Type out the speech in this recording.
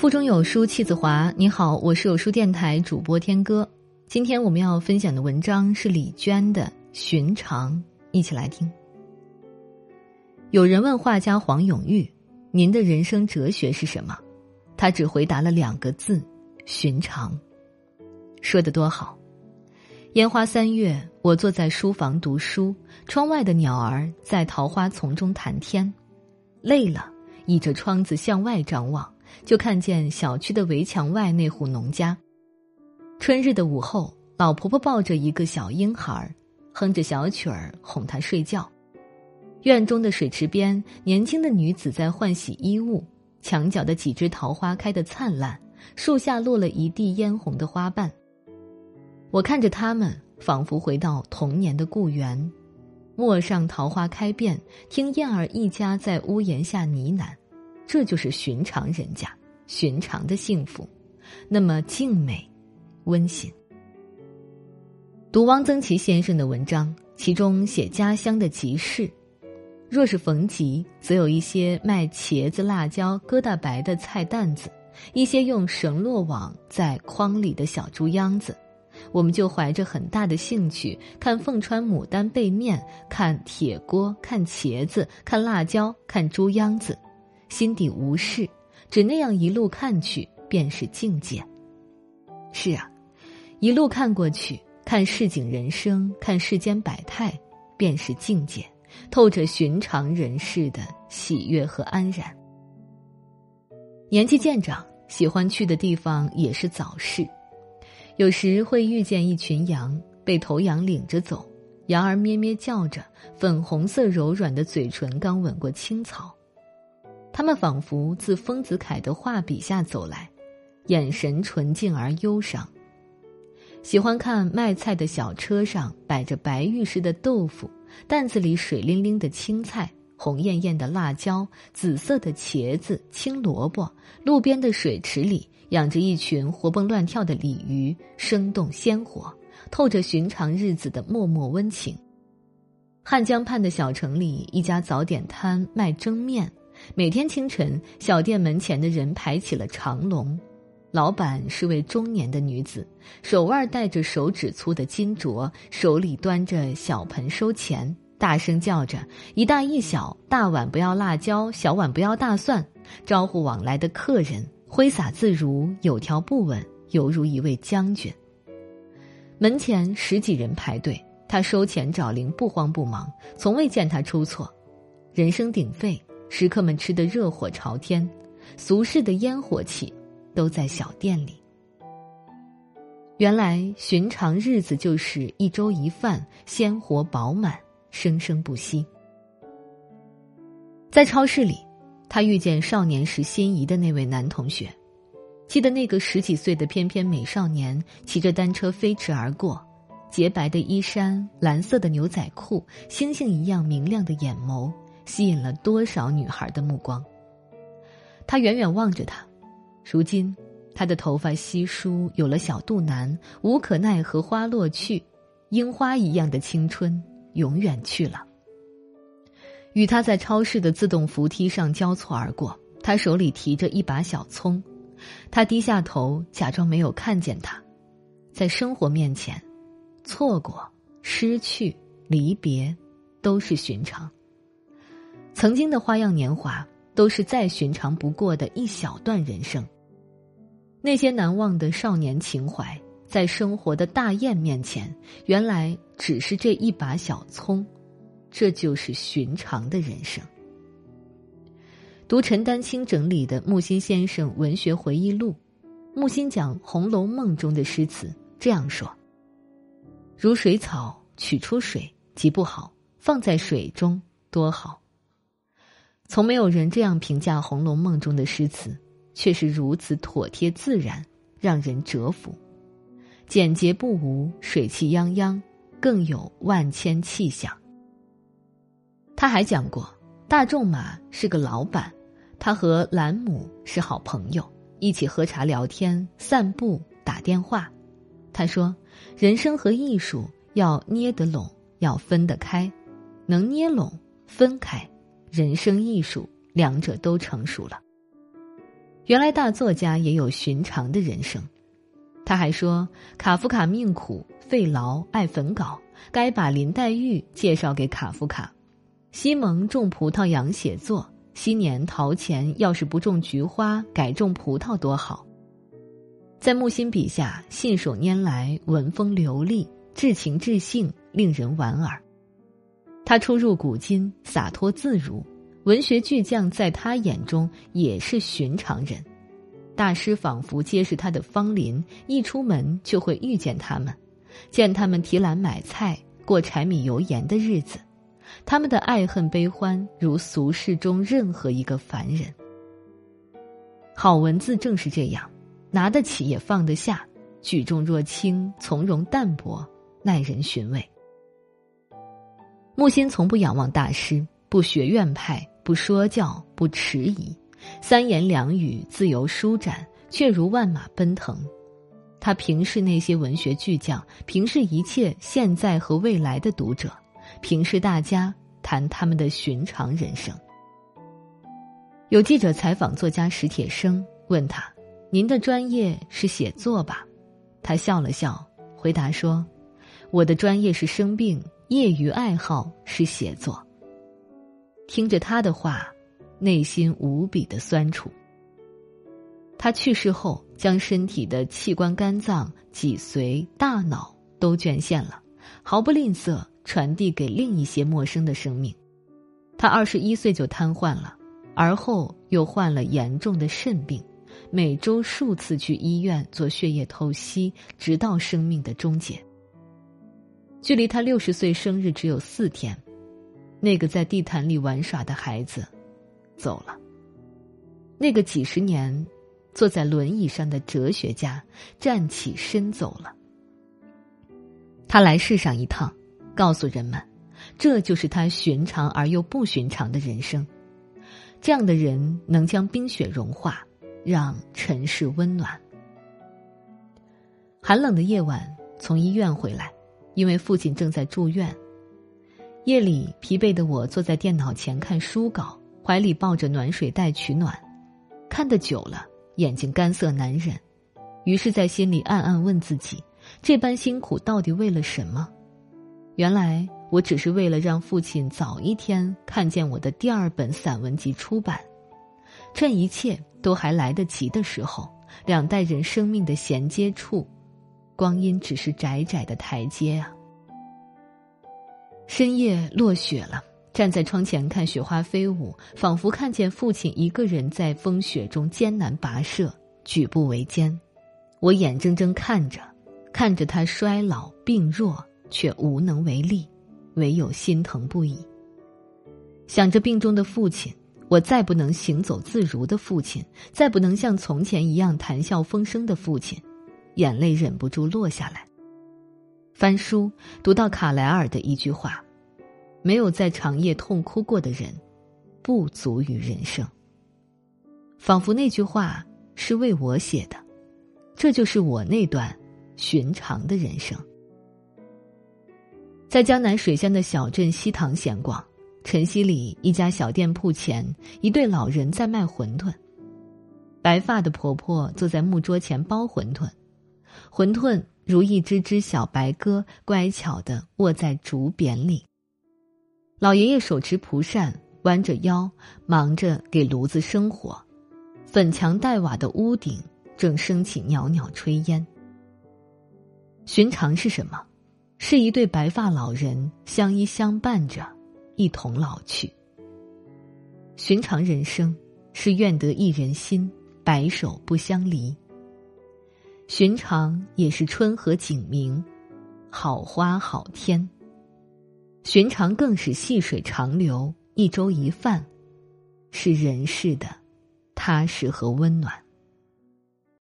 腹中有书气自华。你好，我是有书电台主播天歌。今天我们要分享的文章是李娟的《寻常》，一起来听。有人问画家黄永玉：“您的人生哲学是什么？”他只回答了两个字：“寻常。”说的多好！烟花三月，我坐在书房读书，窗外的鸟儿在桃花丛中谈天，累了，倚着窗子向外张望。就看见小区的围墙外那户农家。春日的午后，老婆婆抱着一个小婴孩，哼着小曲儿哄他睡觉。院中的水池边，年轻的女子在换洗衣物。墙角的几枝桃花开得灿烂，树下落了一地嫣红的花瓣。我看着他们，仿佛回到童年的故园。陌上桃花开遍，听燕儿一家在屋檐下呢喃。这就是寻常人家，寻常的幸福，那么静美、温馨。读汪曾祺先生的文章，其中写家乡的集市。若是逢集，则有一些卖茄子、辣椒、疙瘩白的菜担子，一些用绳络网在筐里的小猪秧子，我们就怀着很大的兴趣看凤穿牡丹背面，看铁锅，看茄子，看辣椒，看猪秧子。心底无事，只那样一路看去，便是境界。是啊，一路看过去，看市井人生，看世间百态，便是境界，透着寻常人世的喜悦和安然。年纪渐长，喜欢去的地方也是早市，有时会遇见一群羊，被头羊领着走，羊儿咩咩叫着，粉红色柔软的嘴唇刚吻过青草。他们仿佛自丰子恺的画笔下走来，眼神纯净而忧伤。喜欢看卖菜的小车上摆着白玉似的豆腐，担子里水灵灵的青菜，红艳艳的辣椒，紫色的茄子，青萝卜。路边的水池里养着一群活蹦乱跳的鲤鱼，生动鲜活，透着寻常日子的脉脉温情。汉江畔的小城里，一家早点摊卖蒸面。每天清晨，小店门前的人排起了长龙。老板是位中年的女子，手腕戴着手指粗的金镯，手里端着小盆收钱，大声叫着：“一大一小，大碗不要辣椒，小碗不要大蒜。”招呼往来的客人，挥洒自如，有条不紊，犹如一位将军。门前十几人排队，他收钱找零，不慌不忙，从未见他出错。人声鼎沸。食客们吃得热火朝天，俗世的烟火气都在小店里。原来寻常日子就是一粥一饭，鲜活饱满，生生不息。在超市里，他遇见少年时心仪的那位男同学，记得那个十几岁的翩翩美少年骑着单车飞驰而过，洁白的衣衫，蓝色的牛仔裤，星星一样明亮的眼眸。吸引了多少女孩的目光？他远远望着他，如今，他的头发稀疏，有了小肚腩，无可奈何花落去，樱花一样的青春永远去了。与他在超市的自动扶梯上交错而过，他手里提着一把小葱，他低下头，假装没有看见他。在生活面前，错过、失去、离别，都是寻常。曾经的花样年华，都是再寻常不过的一小段人生。那些难忘的少年情怀，在生活的大雁面前，原来只是这一把小葱。这就是寻常的人生。读陈丹青整理的木心先生文学回忆录，木心讲《红楼梦》中的诗词这样说：“如水草取出水，极不好；放在水中，多好。”从没有人这样评价《红楼梦》中的诗词，却是如此妥帖自然，让人折服。简洁不无，水气泱泱，更有万千气象。他还讲过，大仲马是个老板，他和兰姆是好朋友，一起喝茶聊天、散步、打电话。他说：“人生和艺术要捏得拢，要分得开，能捏拢、分开。”人生艺术，两者都成熟了。原来大作家也有寻常的人生。他还说，卡夫卡命苦、费劳、爱焚稿，该把林黛玉介绍给卡夫卡。西蒙种葡萄养写作，昔年陶潜要是不种菊花，改种葡萄多好。在木心笔下，信手拈来，文风流利，至情至性，令人莞尔。他出入古今，洒脱自如，文学巨匠在他眼中也是寻常人。大师仿佛皆是他的芳邻，一出门就会遇见他们，见他们提篮买菜，过柴米油盐的日子。他们的爱恨悲欢，如俗世中任何一个凡人。好文字正是这样。拿得起也放得下，举重若轻，从容淡泊，耐人寻味。木心从不仰望大师，不学院派，不说教，不迟疑，三言两语自由舒展，却如万马奔腾。他平视那些文学巨匠，平视一切现在和未来的读者，平视大家谈他们的寻常人生。有记者采访作家史铁生，问他。您的专业是写作吧？他笑了笑，回答说：“我的专业是生病，业余爱好是写作。”听着他的话，内心无比的酸楚。他去世后，将身体的器官、肝脏、脊髓、大脑都捐献了，毫不吝啬传递给另一些陌生的生命。他二十一岁就瘫痪了，而后又患了严重的肾病。每周数次去医院做血液透析，直到生命的终结。距离他六十岁生日只有四天，那个在地毯里玩耍的孩子走了。那个几十年坐在轮椅上的哲学家站起身走了。他来世上一趟，告诉人们，这就是他寻常而又不寻常的人生。这样的人能将冰雪融化。让尘世温暖。寒冷的夜晚，从医院回来，因为父亲正在住院。夜里，疲惫的我坐在电脑前看书稿，怀里抱着暖水袋取暖。看得久了，眼睛干涩难忍，于是，在心里暗暗问自己：这般辛苦到底为了什么？原来，我只是为了让父亲早一天看见我的第二本散文集出版。趁一切都还来得及的时候，两代人生命的衔接处，光阴只是窄窄的台阶啊。深夜落雪了，站在窗前看雪花飞舞，仿佛看见父亲一个人在风雪中艰难跋涉，举步维艰。我眼睁睁看着，看着他衰老病弱，却无能为力，唯有心疼不已。想着病中的父亲。我再不能行走自如的父亲，再不能像从前一样谈笑风生的父亲，眼泪忍不住落下来。翻书读到卡莱尔的一句话：“没有在长夜痛哭过的人，不足于人生。”仿佛那句话是为我写的，这就是我那段寻常的人生。在江南水乡的小镇西塘闲逛。晨曦里，一家小店铺前，一对老人在卖馄饨。白发的婆婆坐在木桌前包馄饨，馄饨如一只只小白鸽，乖巧的卧在竹匾里。老爷爷手持蒲扇，弯着腰，忙着给炉子生火。粉墙黛瓦的屋顶正升起袅袅炊烟。寻常是什么？是一对白发老人相依相伴着。一同老去。寻常人生，是愿得一人心，白首不相离。寻常也是春和景明，好花好天。寻常更是细水长流，一粥一饭，是人世的踏实和温暖。